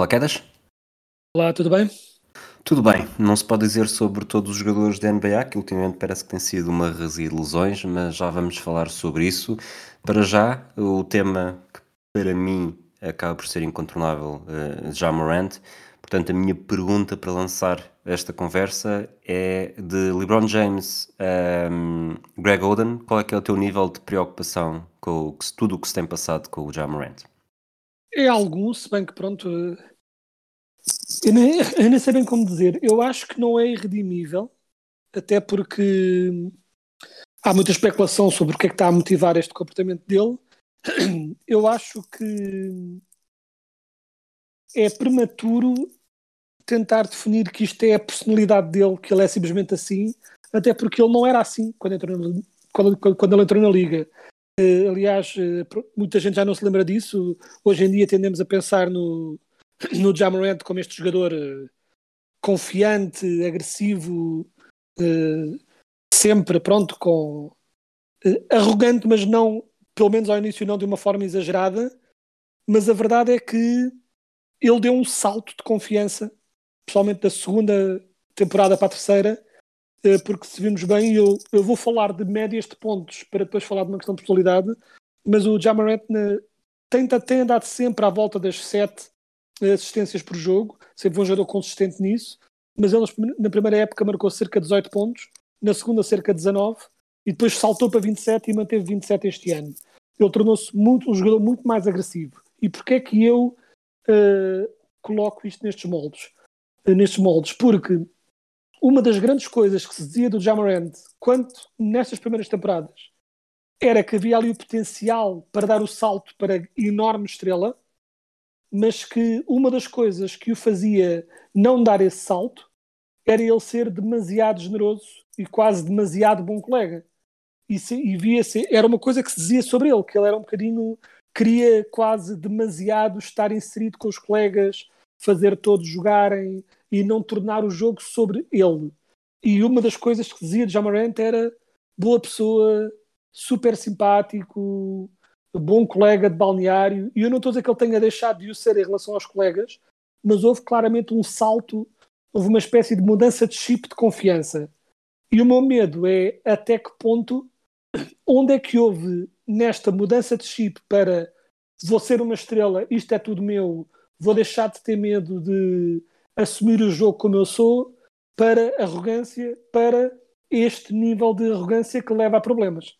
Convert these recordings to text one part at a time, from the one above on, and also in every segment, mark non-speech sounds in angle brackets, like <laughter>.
Olá, Quedas? Olá, tudo bem? Tudo bem, não se pode dizer sobre todos os jogadores da NBA, que ultimamente parece que tem sido uma razia de lesões, mas já vamos falar sobre isso. Para já, o tema que para mim acaba por ser incontornável, uh, já Morant. Portanto, a minha pergunta para lançar esta conversa é de LeBron James, um, Greg Oden, qual é que é o teu nível de preocupação com tudo o que se tem passado com o Jamorant? É algum, se bem que pronto. eh, Eu nem, <laughs> eu nem sei bem como dizer. Eu acho que não é irredimível, até porque há muita especulação sobre o que é que está a motivar este comportamento dele. <clears throat> Eu acho que é prematuro tentar definir que isto é a personalidade dele, que ele é simplesmente assim, até porque ele não era assim quando, entrou na- quando, quando- quando ele entrou na liga. Eh, aliás, eh, muita gente já não se lembra disso. Hoje em dia tendemos a pensar no, no Jamorant como este jogador eh, confiante, agressivo, sempre pronto, com arrogante, mas não, pelo menos ao início, não de uma forma exagerada. Mas a verdade é que ele deu um salto de confiança, principalmente da segunda temporada para a terceira, porque se vimos bem, eu, eu vou falar de médias de pontos para depois falar de uma questão de personalidade, mas o Jamarant tem, tem andado sempre à volta das sete eh, assistências por jogo, sempre foi um jogador consistente nisso, mas ele na primeira época marcou cerca de 18 pontos, na segunda cerca de 19, e depois saltou para 27 e manteve 27 este ano. Ele tornou-se muito, um jogador muito mais agressivo. E porquê é que eu eh, coloco isto nestes moldes? Eh, nestes moldes? Porque uma das grandes coisas que se dizia do Jamarant, quanto nestas primeiras temporadas, era que havia ali o potencial para dar o salto para enorme estrela, mas que uma das coisas que o fazia não dar esse salto era ele ser demasiado generoso e quase demasiado bom colega. E, se, e via-se, era uma coisa que se dizia sobre ele, que ele era um bocadinho, queria quase demasiado estar inserido com os colegas, fazer todos jogarem e não tornar o jogo sobre ele. E uma das coisas que dizia de Jamarant era boa pessoa, super simpático, bom colega de balneário. E eu não estou a dizer que ele tenha deixado de o ser em relação aos colegas, mas houve claramente um salto, houve uma espécie de mudança de chip de confiança. E o meu medo é até que ponto, <coughs> onde é que houve nesta mudança de chip para vou ser uma estrela, isto é tudo meu, vou deixar de ter medo de assumir o jogo como eu sou, para arrogância, para este nível de arrogância que leva a problemas.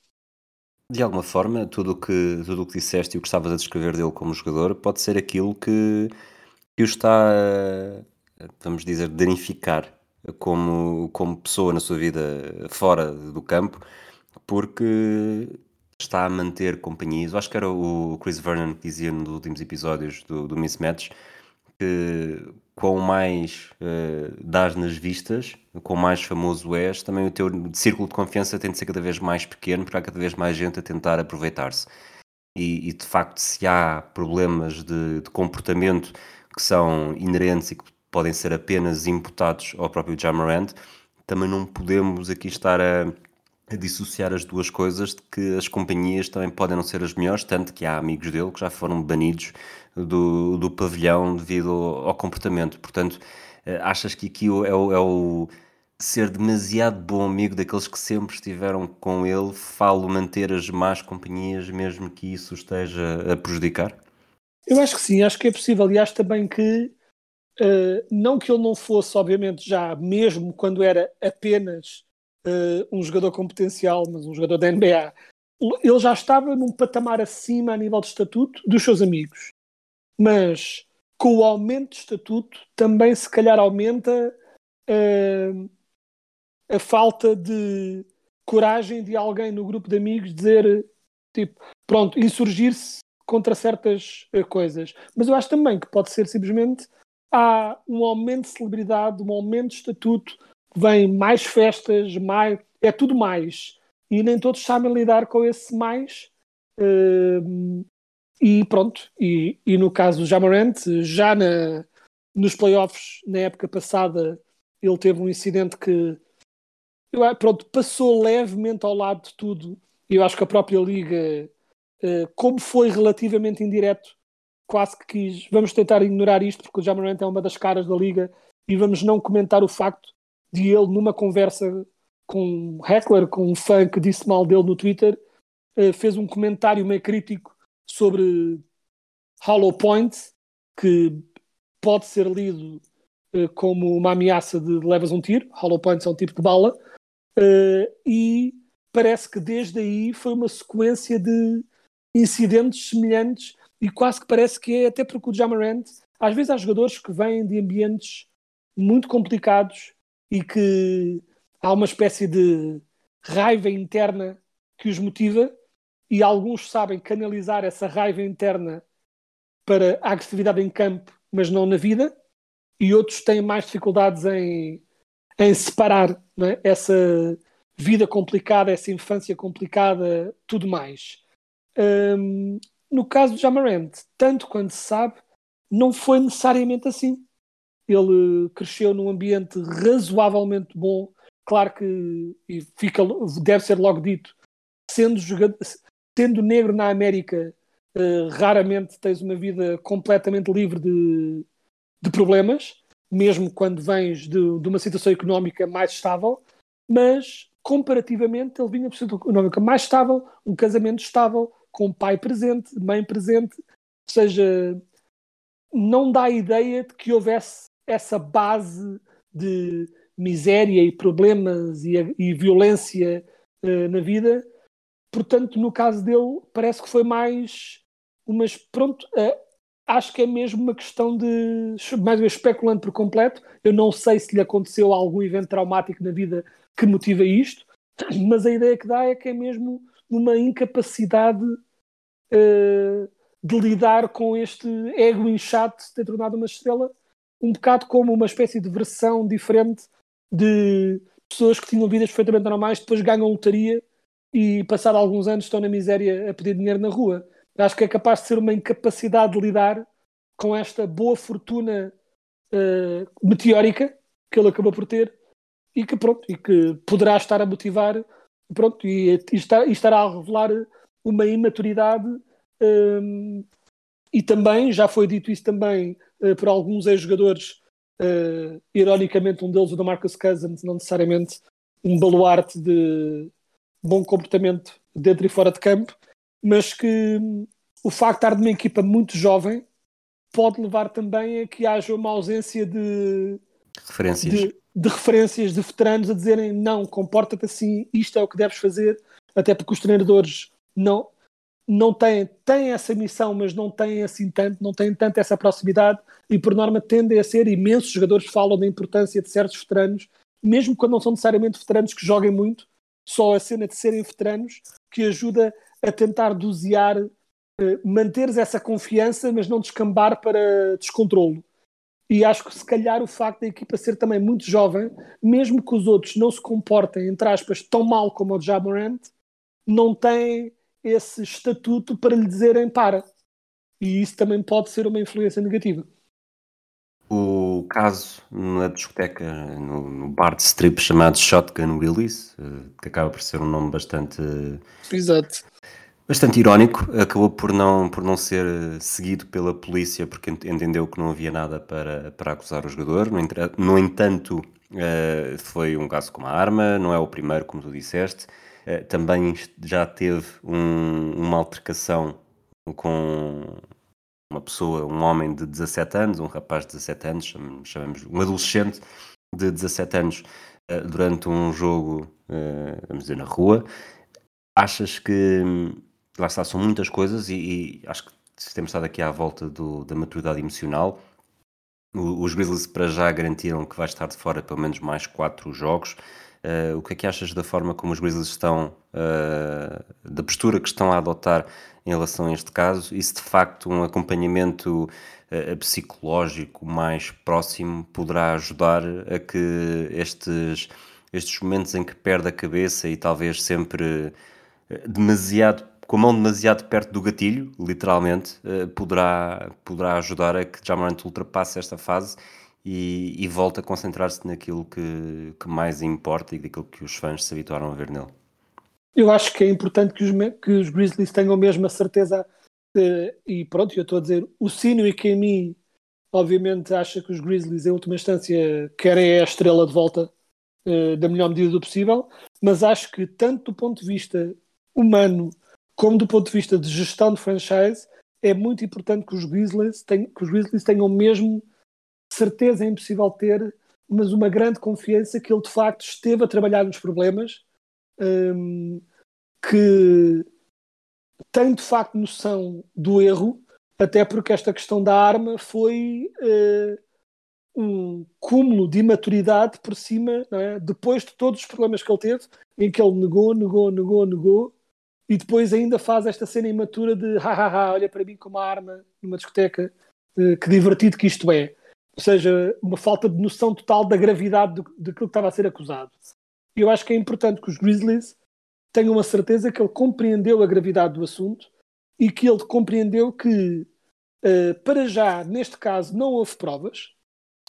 De alguma forma, tudo o que, o que disseste e o que estavas a descrever dele como jogador pode ser aquilo que, que o está, vamos dizer, danificar como, como pessoa na sua vida fora do campo, porque está a manter companhias. Eu acho que era o Chris Vernon que dizia nos últimos episódios do, do Mismatch que quão mais uh, dás nas vistas, quão mais famoso és, também o teu círculo de confiança tem de ser cada vez mais pequeno, porque há cada vez mais gente a tentar aproveitar-se. E, e, de facto, se há problemas de, de, comportamento que são inerentes e que podem ser apenas imputados ao próprio Jamarant, também não podemos aqui estar a, a dissociar as duas coisas de que as companhias também podem não ser as melhores, tanto que há amigos dele que já foram banidos do, do pavilhão devido ao, ao comportamento. Portanto, eh, achas que aqui é o, é o, ser demasiado bom amigo daqueles que sempre estiveram com ele, falo manter as más companhias, mesmo que isso esteja a prejudicar? Eu acho que sim, acho que é possível e acho também que uh, não que ele não fosse, obviamente, já mesmo quando era apenas uh, um jogador com potencial, mas um jogador da NBA, ele já estava num patamar acima a nível de estatuto dos seus amigos. Mas com o aumento de estatuto também se calhar aumenta uh, a falta de coragem de alguém no grupo de amigos dizer, tipo, pronto, insurgir-se contra certas uh, coisas. Mas eu acho também que pode ser simplesmente há um aumento de celebridade, um aumento de estatuto, vem mais festas, mais, é tudo mais. E nem todos sabem lidar com esse mais. Uh, e pronto, e, e no caso do Jamarant, já na, nos playoffs, na época passada, ele teve um incidente que pronto, passou levemente ao lado de tudo. E eu acho que a própria Liga, uh, como foi relativamente indireto, quase que quis. Vamos tentar ignorar isto, porque o Jamarant é uma das caras da Liga, e vamos não comentar o facto de ele, numa conversa com um heckler, com um fã que disse mal dele no Twitter, uh, fez um comentário meio crítico sobre Hollow Point, que pode ser lido uh, como uma ameaça de levas um tiro. Hollow Points é um tipo de bala. Uh, e parece que desde aí foi uma sequência de incidentes semelhantes e quase que parece que é até porque o Jamarant, às vezes há jogadores que vêm de ambientes muito complicados e que há uma espécie de raiva interna que os motiva e alguns sabem canalizar essa raiva interna para a agressividade em campo, mas não na vida, e outros têm mais dificuldades em, em separar é? essa vida complicada, essa infância complicada, tudo mais. Um, no caso do Jamarant, tanto quanto se sabe, não foi necessariamente assim. Ele cresceu num ambiente razoavelmente bom, claro que e fica, deve ser logo dito, sendo jogador, sendo negro na América, uh, raramente tens uma vida completamente livre de, de problemas, mesmo quando vens de, de, uma situação económica mais estável, mas comparativamente ele vinha de uma situação económica mais estável, um casamento estável, com pai presente, mãe presente, ou seja, não dá a ideia de que houvesse essa base de miséria e problemas e, e violência uh, na vida Portanto, no caso dele, parece que foi mais. Mas pronto, uh, acho que é mesmo uma questão de. Mais uma vez, especulando por completo. Eu não sei se lhe aconteceu algum evento traumático na vida que motiva isto, <clears throat> mas a ideia que dá é que é mesmo uma incapacidade uh, de lidar com este ego inchado de ter tornado uma estrela, um bocado como uma espécie de versão diferente de pessoas que tinham vidas perfeitamente normais, depois ganham lotaria e passado alguns anos estão na miséria a pedir dinheiro na rua. Acho que é capaz de ser uma incapacidade de lidar com esta boa fortuna uh, meteórica que ele acabou por ter e que pronto e que poderá estar a motivar pronto e, e, está, e estará a revelar uma imaturidade um, e também já foi dito isso também uh, por alguns ex-jogadores uh, ironicamente um deles o da Marcus Cousins não necessariamente um baluarte de bom comportamento dentro e fora de campo, mas que hum, o facto de estar de uma equipa muito jovem pode levar também a que haja uma ausência de referências. de, de referências de veteranos a dizerem não, comporta-te assim, isto é o que deves fazer, até porque os treinadores não não têm, têm essa missão, mas não têm assim tanto, não têm tanto essa proximidade e por norma tendem a ser imensos jogadores falam da importância de certos veteranos, mesmo quando não são necessariamente veteranos que joguem muito, só a cena de serem veteranos que ajuda a tentar dosear, uh, manteres essa confiança, mas não descambar para descontrolo. E acho que se calhar o facto da equipa ser também muito jovem, mesmo que os outros não se comportem, entre aspas, tão mal como o Jamorant, não tem esse estatuto para lhe dizerem para. E isso também pode ser uma influência negativa. O caso na discoteca, no, no bar de strip chamado Shotgun Willis, eh, que acaba por ser um nome bastante. Exato. Bastante irónico, acabou por não, por não ser eh, seguido pela polícia porque entendeu que não havia nada para, para acusar o jogador. No, entanto, uh, foi um caso com uma arma, não é o primeiro, como tu disseste. Também já teve um, uma altercação com uma pessoa, um homem de 17 anos, um rapaz de 17 anos, chamamos um adolescente de 17 anos, uh, durante um jogo, uh, vamos dizer, na rua. Achas que, lá está, são muitas coisas e, e acho que temos estado aqui à volta do, da maturidade emocional. Os Grizzlies para já garantiram que vai estar de fora pelo menos mais 4 jogos. Uh, o que é que achas da forma como os Grizzlies estão, uh, da postura que estão a adotar em relação a este caso? E se de facto um acompanhamento uh, psicológico mais próximo poderá ajudar a que estes, estes momentos em que perde a cabeça e talvez sempre demasiado com a mão demasiado perto do gatilho, literalmente, poderá, poderá ajudar a que Jamarant ultrapasse esta fase e, e volta a concentrar-se naquilo que, que mais importa e daquilo que os fãs se habituaram a ver nele. Eu acho que é importante que os, que os Grizzlies tenham mesmo a certeza, uh, e pronto, eu estou a dizer, o Sino e Kemi, obviamente, acha que os Grizzlies, em última instância, querem a estrela de volta uh, da melhor medida do possível, mas acho que, tanto do ponto de vista humano como do ponto de vista de gestão de franchise, é muito importante que os Grizzlies, tenham, que os Grizzlies tenham mesmo certeza é impossível ter, mas uma grande confiança que ele de facto esteve a trabalhar nos problemas, um, que tem de facto noção do erro, até porque esta questão da arma foi uh, um cúmulo de imaturidade por cima, é? depois de todos os problemas que ele teve, em que ele negou, negou, negou, negou, e depois ainda faz esta cena imatura de hahaha, olha para mim com uma arma numa discoteca, uh, que divertido que isto é. Ou seja, uma falta de noção total da gravidade daquilo que estava a ser acusado. Eu acho que é importante que os Grizzlies tenham a certeza que ele compreendeu a gravidade do assunto e que ele compreendeu que, uh, para já, neste caso, não houve provas.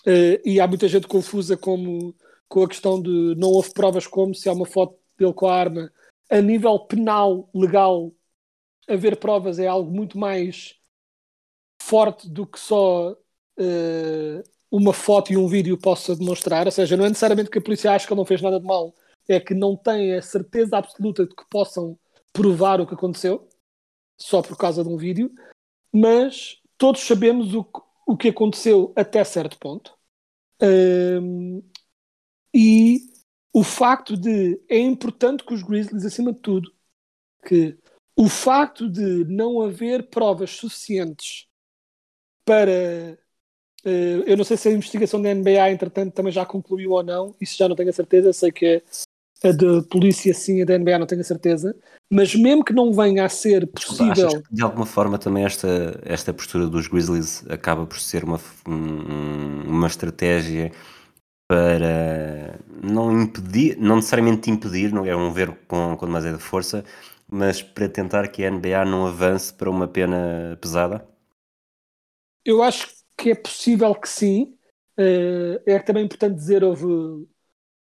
Uh, e há muita gente confusa como, com a questão de não houve provas como se há uma foto dele com a arma. A nível penal, legal, haver provas é algo muito mais forte do que só uh, uma foto e um vídeo possa demonstrar, ou seja, não é necessariamente que a polícia ache que ele não fez nada de mal, é que não tem a certeza absoluta de que possam provar o que aconteceu, só por causa de um vídeo, mas todos sabemos o, o que aconteceu até certo ponto. Um, e o facto de é importante que os Grizzlies, acima de tudo, que o facto de não haver provas suficientes para eu não sei se a investigação da NBA, entretanto, também já concluiu ou não, isso já não tenho a certeza. Sei que a da polícia sim, a da NBA não tenho a certeza. Mas mesmo que não venha a ser possível. Achas que de alguma forma também esta, esta postura dos Grizzlies acaba por ser uma, uma estratégia para não impedir, não necessariamente impedir, não é um ver com, com demasiada força, mas para tentar que a NBA não avance para uma pena pesada? Eu acho que que é possível que sim. Uh, é também importante dizer, houve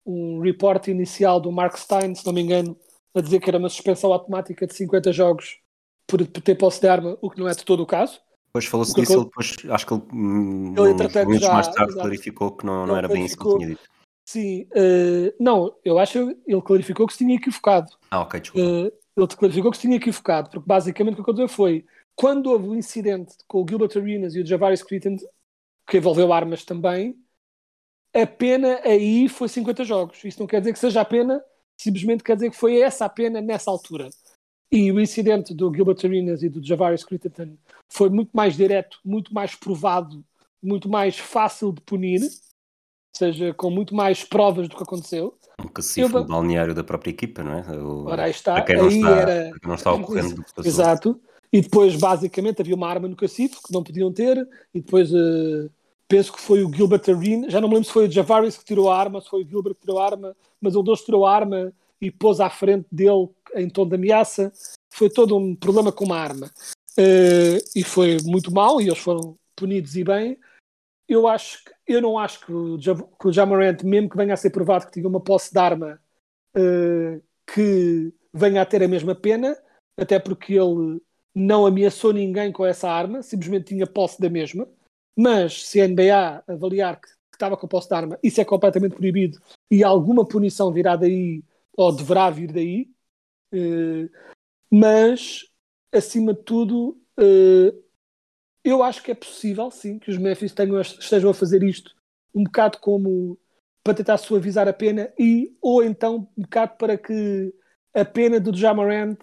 um report inicial do Mark Stein, se não me engano, a dizer que era uma suspensão automática de 50 jogos por, por ter posse de arma, o que não é de todo o caso. Depois falou-se disso, ele depois, acho que ele, hum, ele já, mais tarde exato, clarificou que não, não era bem isso que ele tinha dito. Sim, uh, não, eu acho que ele clarificou que se tinha equivocado. Ah, ok, desculpa. Uh, ele clarificou que se tinha equivocado, porque basicamente o que aconteceu foi quando houve o incidente com o Gilbert Arenas e o Javaris Critton, que envolveu armas também, a pena aí foi 50 jogos. Isso não quer dizer que seja a pena, simplesmente quer dizer que foi essa a pena nessa altura. E o incidente do Gilbert Arenas e do Javaris Critton foi muito mais direto, muito mais provado, muito mais fácil de punir, ou seja, com muito mais provas do que aconteceu. Um cacifo Eu... balneário da própria equipa, não é? O... Ora, aí está. Aí está, era... não está ocorrendo do que passou. Exato. E depois, basicamente, havia uma arma no cacifo que não podiam ter, e depois uh, penso que foi o Gilbert Arena, já não me lembro se foi o Javaris que tirou a arma, se foi o Gilbert que tirou a arma, mas o dois tirou a arma e pôs à frente dele em tom de ameaça. Foi todo um problema com uma arma. Uh, e foi muito mal, e eles foram punidos e bem. Eu acho que, eu não acho que o, que o Jamarant, mesmo que venha a ser provado que tinha uma posse de arma, uh, que venha a ter a mesma pena, até porque ele não ameaçou ninguém com essa arma, simplesmente tinha posse da mesma. Mas se a NBA avaliar que, estava com posse de arma, isso é completamente proibido e alguma punição virá daí ou deverá vir daí. Uh, mas, acima de tudo, uh, eu acho que é possível, sim, que os Memphis tenham, estejam a fazer isto um bocado como para tentar suavizar a pena e ou então um bocado para que a pena do Jamarant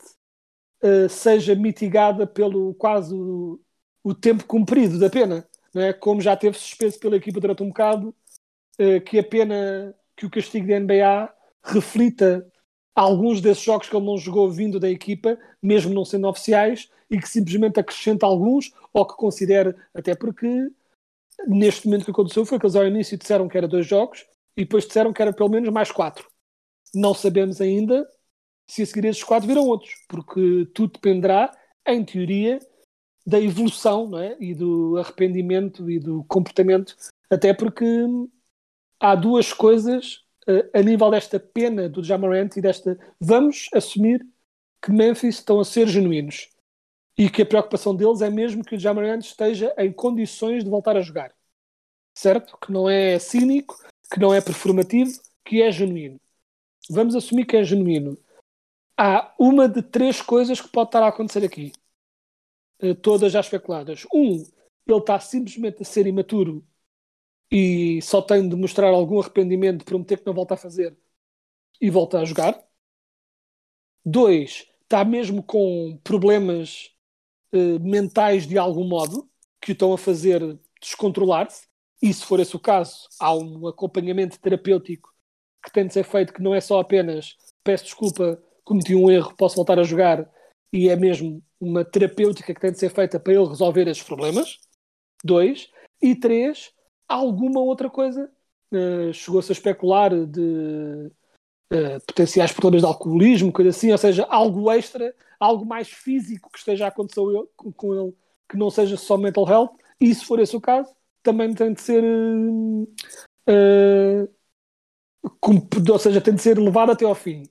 uh, seja mitigada pelo quase o, o, tempo cumprido da pena, não é? como já teve suspenso pela equipa durante um bocado, uh, que a pena, que o castigo da NBA reflita alguns desses jogos que ele não jogou vindo da equipa, mesmo não sendo oficiais, e que simplesmente acrescenta alguns, ou que considere, até porque neste momento o que aconteceu foi que eles ao início disseram que era dois jogos, e depois disseram que era pelo menos mais quatro. Não sabemos ainda se a seguir esses quatro viram outros, porque tudo dependerá, em teoria, da evolução não é? e do arrependimento e do comportamento, até porque há duas coisas uh, a nível desta pena do Jamarant e desta vamos assumir que Memphis estão a ser genuínos e que a preocupação deles é mesmo que o Jamarant esteja em condições de voltar a jogar certo? Que não é cínico, que não é performativo, que é genuíno. Vamos assumir que é genuíno. Há uma de três coisas que pode estar a acontecer aqui, uh, todas já especuladas. Um, ele está simplesmente a ser imaturo e só tem de mostrar algum arrependimento, de prometer que não volta a fazer e volta a jogar. Dois, está mesmo com problemas uh, mentais de algum modo que o estão a fazer descontrolar-se. E se for esse o caso, há um acompanhamento terapêutico que tem de ser feito, que não é só apenas peço desculpa, cometi um erro, posso voltar a jogar, e é mesmo uma terapêutica que tem de ser feita para ele resolver esses problemas. Dois. E três, alguma outra coisa. Uh, Chegou-se a especular de uh, potenciais problemas de alcoolismo, coisa assim, ou seja, algo extra, algo mais físico que esteja a acontecer com ele, que não seja só mental health. E se for esse o caso, também tem de ser. Uh, ou seja, tem de ser levado até ao fim.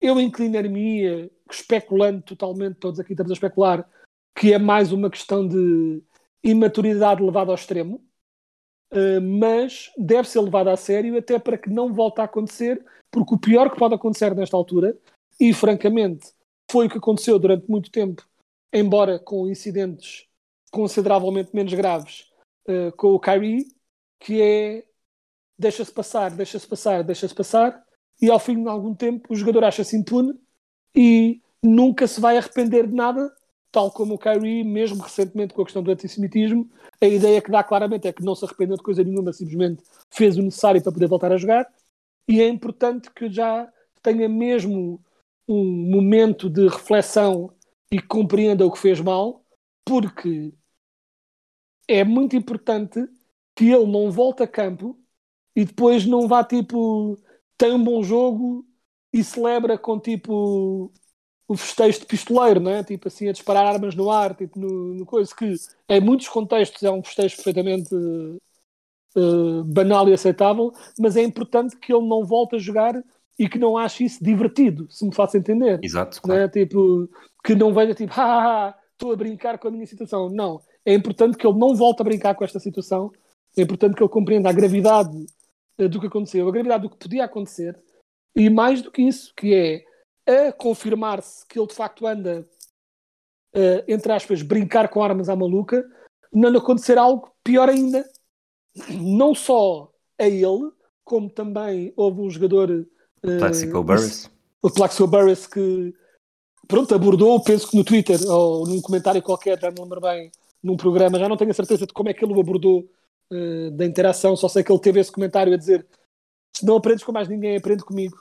Eu inclinar-me, especulando totalmente, todos aqui estamos a especular, que é mais uma questão de imaturidade levada ao extremo, uh, mas deve ser levada a sério até para que não volte a acontecer, porque o pior que pode acontecer nesta altura, e francamente foi o que aconteceu durante muito tempo, embora com incidentes consideravelmente menos graves, uh, com o Kyrie, que é deixa-se passar, deixa-se passar, deixa-se passar, e ao fim de algum tempo o jogador acha-se impune e nunca se vai arrepender de nada, tal como o Kyrie, mesmo recentemente com a questão do antissemitismo, a ideia que dá claramente é que não se arrependeu de coisa nenhuma, simplesmente fez o necessário para poder voltar a jogar, e é importante que já tenha mesmo um momento de reflexão e compreenda o que fez mal, porque é muito importante que ele não volte a campo e depois não vá tipo tem um bom jogo e celebra com tipo o festejo de pistoleiro, não é? Tipo assim, a disparar armas no ar, tipo no, no coisa que em muitos contextos é um festejo perfeitamente uh, banal e aceitável, mas é importante que ele não volte a jogar e que não ache isso divertido, se me faça entender. Exato, claro. é? Tipo, que não veja tipo, <laughs> ah, estou a brincar com a minha situação. Não, é importante que ele não volte a brincar com esta situação, é importante que ele compreenda a gravidade do que aconteceu, a gravidade do que podia acontecer, e mais do que isso, que é a confirmar-se que ele de facto anda, uh, entre aspas, brincar com armas à maluca, não acontecer algo pior ainda. Não só a ele, como também houve um jogador. Uh, Plaxico Burris. O Plaxico Burris que pronto, abordou, penso que no Twitter ou num comentário qualquer, já não lembro bem, num programa, já não tenho a certeza de como é que ele o abordou uh, da interação, só sei que ele teve esse comentário a dizer se não aprendes com mais ninguém, aprende comigo.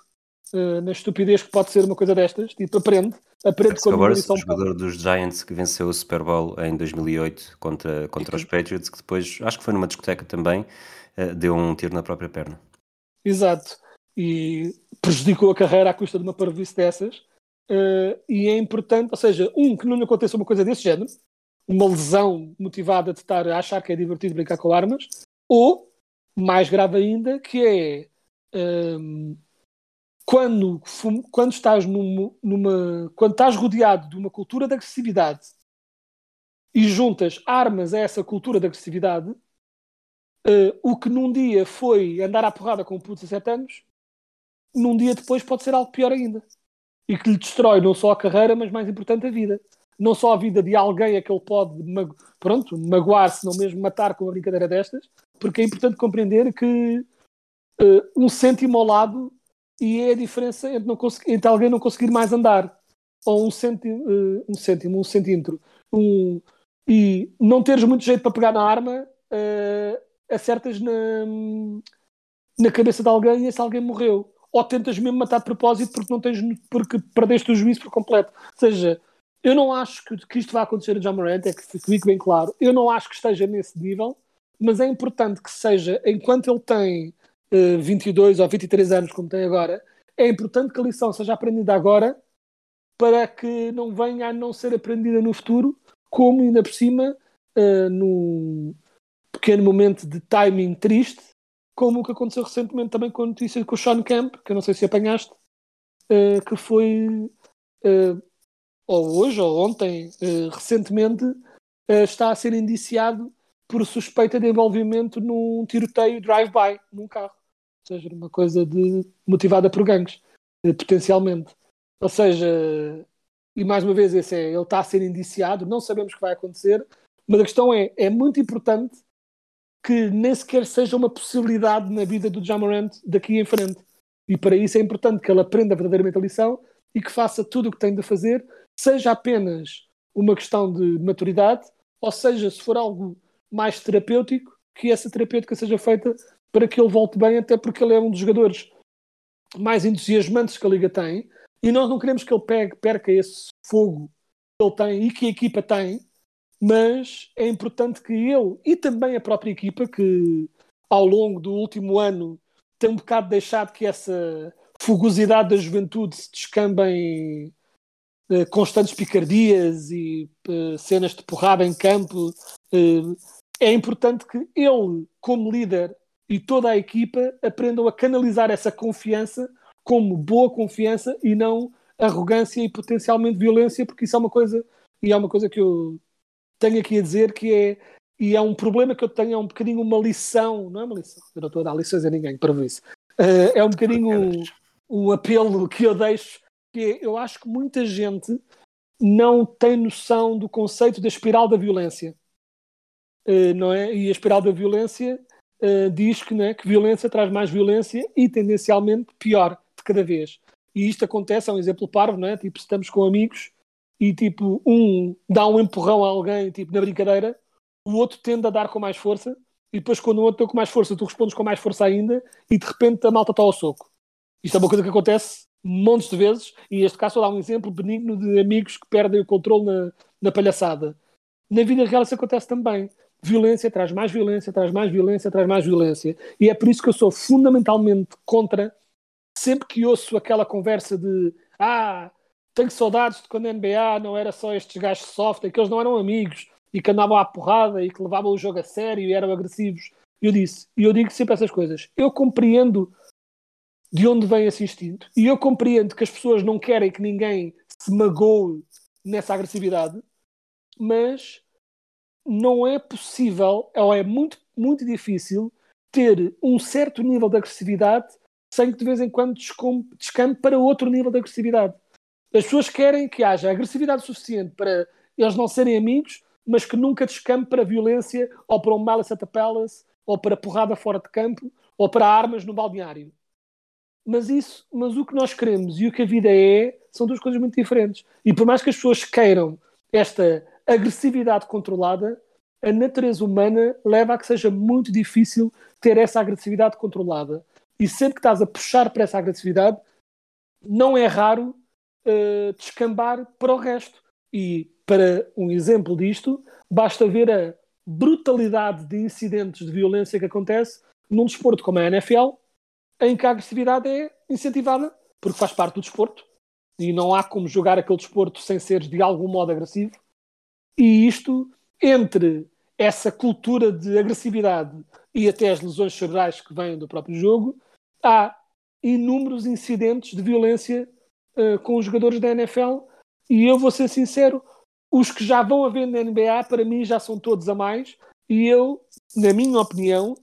Uh, na estupidez que pode ser uma coisa destas, tipo, aprende, aprende com a lição. O jogador dos Giants que venceu o Super Bowl em 2008 contra, contra os Patriots, que depois, acho que foi numa discoteca também, uh, deu um tiro na própria perna. Exato, e prejudicou a carreira à custa de uma parvoíce dessas. Uh, e é importante, ou seja, um, que não lhe aconteça uma coisa desse género, uma lesão motivada de estar a achar que é divertido brincar com armas, ou, mais grave ainda, que é um, quando, quando estás numa, numa, quando estás rodeado de uma cultura de agressividade e juntas armas a essa cultura de agressividade, uh, o que num dia foi andar à porrada com um puto de 7 anos, num dia depois pode ser algo pior ainda. E que lhe destrói não só a carreira, mas mais importante a vida não só a vida de alguém a que ele pode pronto, magoar-se, não mesmo matar com uma brincadeira destas, porque é importante compreender que uh, um cêntimo ao lado e é a diferença entre, não entre alguém não conseguir mais andar, ou um cêntimo, uh, um, cêntimo, um centímetro, um, e não teres muito jeito para pegar na arma, uh, acertas na, na cabeça de alguém e esse alguém morreu. ou tentas mesmo matar de propósito porque não tens porque perdeste o juízo por completo. Ou seja, eu não acho que, que isto vai acontecer a John Morant, é que fique bem claro. Eu não acho que esteja nesse nível, mas é importante que seja, enquanto ele tem uh, 22 ou 23 anos, como tem agora, é importante que a lição seja aprendida agora para que não venha a não ser aprendida no futuro, como ainda por cima, uh, num pequeno momento de timing triste, como o que aconteceu recentemente também com a notícia com o Sean Camp, que eu não sei se apanhaste, uh, que foi uh, ou hoje ou ontem, uh, recentemente, está a ser indiciado por suspeita de envolvimento num tiroteio drive-by num carro. Ou seja, uma coisa de, motivada por gangues, potencialmente. Ou seja, e mais uma vez, esse é, ele está a ser indiciado, não sabemos o que vai acontecer, mas a questão é, é muito importante que nem sequer seja uma possibilidade na vida do Jamarant daqui em frente. E para isso é importante que ele aprenda verdadeiramente a lição e que faça tudo o que tem de fazer, seja apenas uma questão de maturidade, ou seja, se for algo mais terapêutico, que essa terapêutica seja feita para que ele volte bem, até porque ele é um dos jogadores mais entusiasmantes que a Liga tem, e nós não queremos que ele pegue, perca esse fogo que ele tem e que a equipa tem, mas é importante que ele e também a própria equipa, que ao longo do último ano tem um bocado deixado que essa fugosidade da juventude se descamba em uh, constantes picardias e uh, cenas de porrada em campo. Uh, é importante que ele, como líder, e toda a equipa aprendam a canalizar essa confiança como boa confiança e não arrogância e potencialmente violência, porque isso é uma coisa, e é uma coisa que eu tenho aqui a dizer que é, e é um problema que eu tenho, é um bocadinho uma lição, não é uma lição, eu não estou a dar lições a ninguém para ver isso, é um bocadinho um, um apelo que eu deixo, que eu acho que muita gente não tem noção do conceito da espiral da violência, uh, não é? E a espiral da violência uh, diz que, né, que violência traz mais violência e tendencialmente pior cada vez. E isto acontece, é um exemplo parvo, não é? Tipo, estamos com amigos e tipo, um dá um empurrão a alguém, tipo, na brincadeira, o outro tende a dar com mais força, e depois quando o outro deu com mais força, tu respondes com mais força ainda, e de repente a malta está ao soco. Isto é uma coisa que acontece montes de vezes, e neste caso vou dar um exemplo benigno de amigos que perdem o controle na, na palhaçada. Na vida real isso acontece também. Violência traz mais violência, traz mais violência, traz mais violência. E é por isso que eu sou fundamentalmente contra sempre que ouço aquela conversa de ah, tenho saudades de quando a NBA não era só estes gajos soft, que eles não eram amigos e que andavam à porrada e que levavam o jogo a sério e eram agressivos. Eu disse, e eu digo sempre essas coisas. Eu compreendo de onde vem esse instinto e eu compreendo que as pessoas não querem que ninguém se magoe nessa agressividade, mas não é possível, ou é muito, muito difícil, ter um certo nível de agressividade sem que de vez em quando descampe para outro nível de agressividade. As pessoas querem que haja agressividade suficiente para eles não serem amigos, mas que nunca descampe para violência ou para um malice at the palace ou para porrada fora de campo ou para armas no balneário. Mas isso, mas o que nós queremos e o que a vida é são duas coisas muito diferentes. E por mais que as pessoas queiram esta agressividade controlada, a natureza humana leva a que seja muito difícil ter essa agressividade controlada e sempre que estás a puxar para essa agressividade, não é raro uh, descambar para o resto. E para um exemplo disto, basta ver a brutalidade de incidentes de violência que acontece num desporto como a NFL, a agressividade é incentivada, porque faz parte do desporto, e não há como jogar aquele desporto sem seres de algum modo agressivo. E isto, entre essa cultura de agressividade e até as lesões cerebrais que vêm do próprio jogo, há inúmeros incidentes de violência uh, com os jogadores da NFL e eu vou ser sincero, os que já vão haver na NBA para mim já são todos a mais e eu, na minha opinião,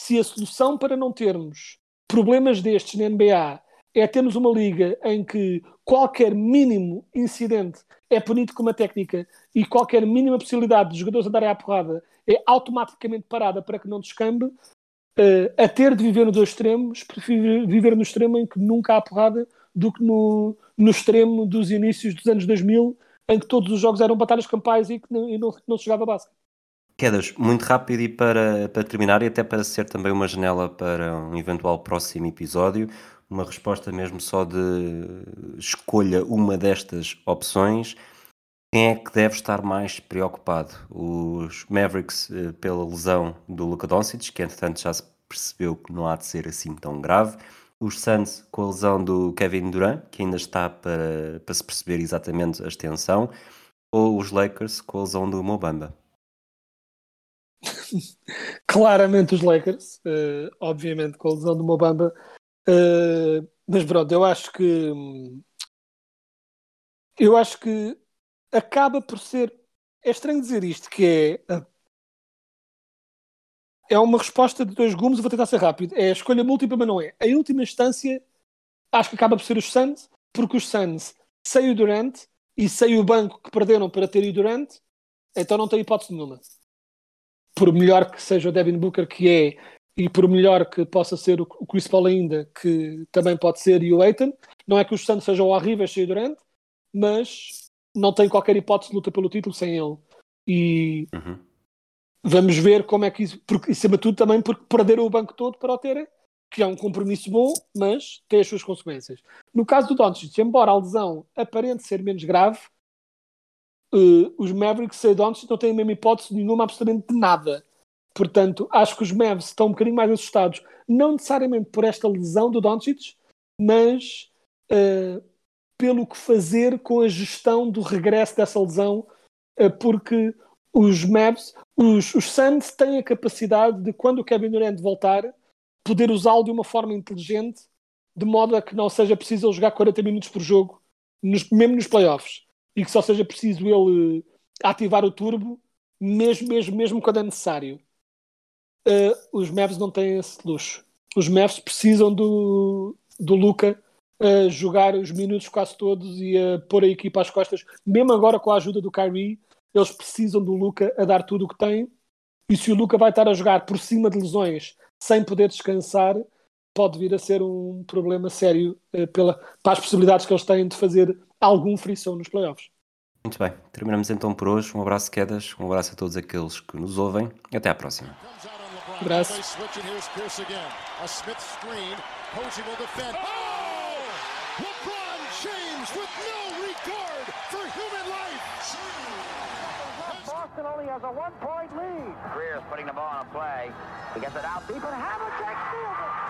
se a solução para não termos problemas destes na NBA é termos uma liga em que qualquer mínimo incidente é punido com uma técnica e qualquer mínima possibilidade de jogadores andarem à porrada é automaticamente parada para que não descambe, uh, a ter de viver nos dois extremos, prefiro viver no extremo em que nunca há porrada do que no, no extremo dos inícios dos anos 2000, em que todos os jogos eram batalhas campais e que não, e não, não se jogava básica. Quedas, muito rápido e para, para terminar, e até para ser também uma janela para um eventual próximo episódio, uma resposta mesmo só de escolha uma destas opções, quem é que deve estar mais preocupado? Os Mavericks eh, pela lesão do Luka Doncic, que entretanto já se percebeu que não há de ser assim tão grave. Os Suns com a lesão do Kevin Durant, que ainda está para, para se perceber exatamente a extensão. Ou os Lakers com a lesão do Mobamba. <laughs> Claramente os Lakers, uh, obviamente com a lesão do Mobamba. Uh, mas pronto, eu acho que eu acho que acaba por ser. É estranho dizer isto, que é. É uma resposta de dois gumes, vou tentar ser rápido. É a escolha múltipla, mas não é. Em última instância, acho que acaba por ser os Suns, porque os Suns, sem o Durant e sem o banco que perderam para ter o Durant, então não tem hipótese nenhuma. Por melhor que seja o Devin Booker, que é, e por melhor que possa ser o Chris Paul ainda, que também pode ser, e o Aiton, não é que os Suns sejam horríveis sem o Durant, mas não tem qualquer hipótese de luta pelo título sem ele. E uhum. vamos ver como é que isso. Porque, acima de tudo, também porque perderam o banco todo para o terem, que é um compromisso bom, mas tem as suas consequências. No caso do Doncic, embora a lesão aparente ser menos grave, uh, os Mavericks e Doncic não têm a mesma hipótese nenhuma, absolutamente nada. Portanto, acho que os Mavs estão um bocadinho mais assustados, não necessariamente por esta lesão do Doncic, mas uh, pelo que fazer com a gestão do regresso dessa lesão, eh, porque os Mavs, os, os Suns têm a capacidade de, quando o Kevin Durant voltar, poder usá-lo de uma forma inteligente, de modo a que não seja preciso jogar 40 minutos por jogo, nos, mesmo nos playoffs, e que só seja preciso ele ativar o turbo, mesmo, mesmo, mesmo quando é necessário. Uh, os Mavs não têm esse luxo. Os Mavs precisam do, do Luca a jogar os minutos quase todos e a pôr a equipa às costas, mesmo agora com a ajuda do Kyrie, eles precisam do Luca a dar tudo o que tem. E se o Luca vai estar a jogar por cima de lesões sem poder descansar, pode vir a ser um problema sério pela, para as possibilidades que eles têm de fazer algum frição nos playoffs. Muito bem, terminamos então por hoje. Um abraço, quedas, um abraço a todos aqueles que nos ouvem. Até à próxima. Um abraço. LeBron James with no regard for human life. Boston only has a one-point lead. Greer's putting the ball on a play. He gets it out deep, and Havlicek steals it.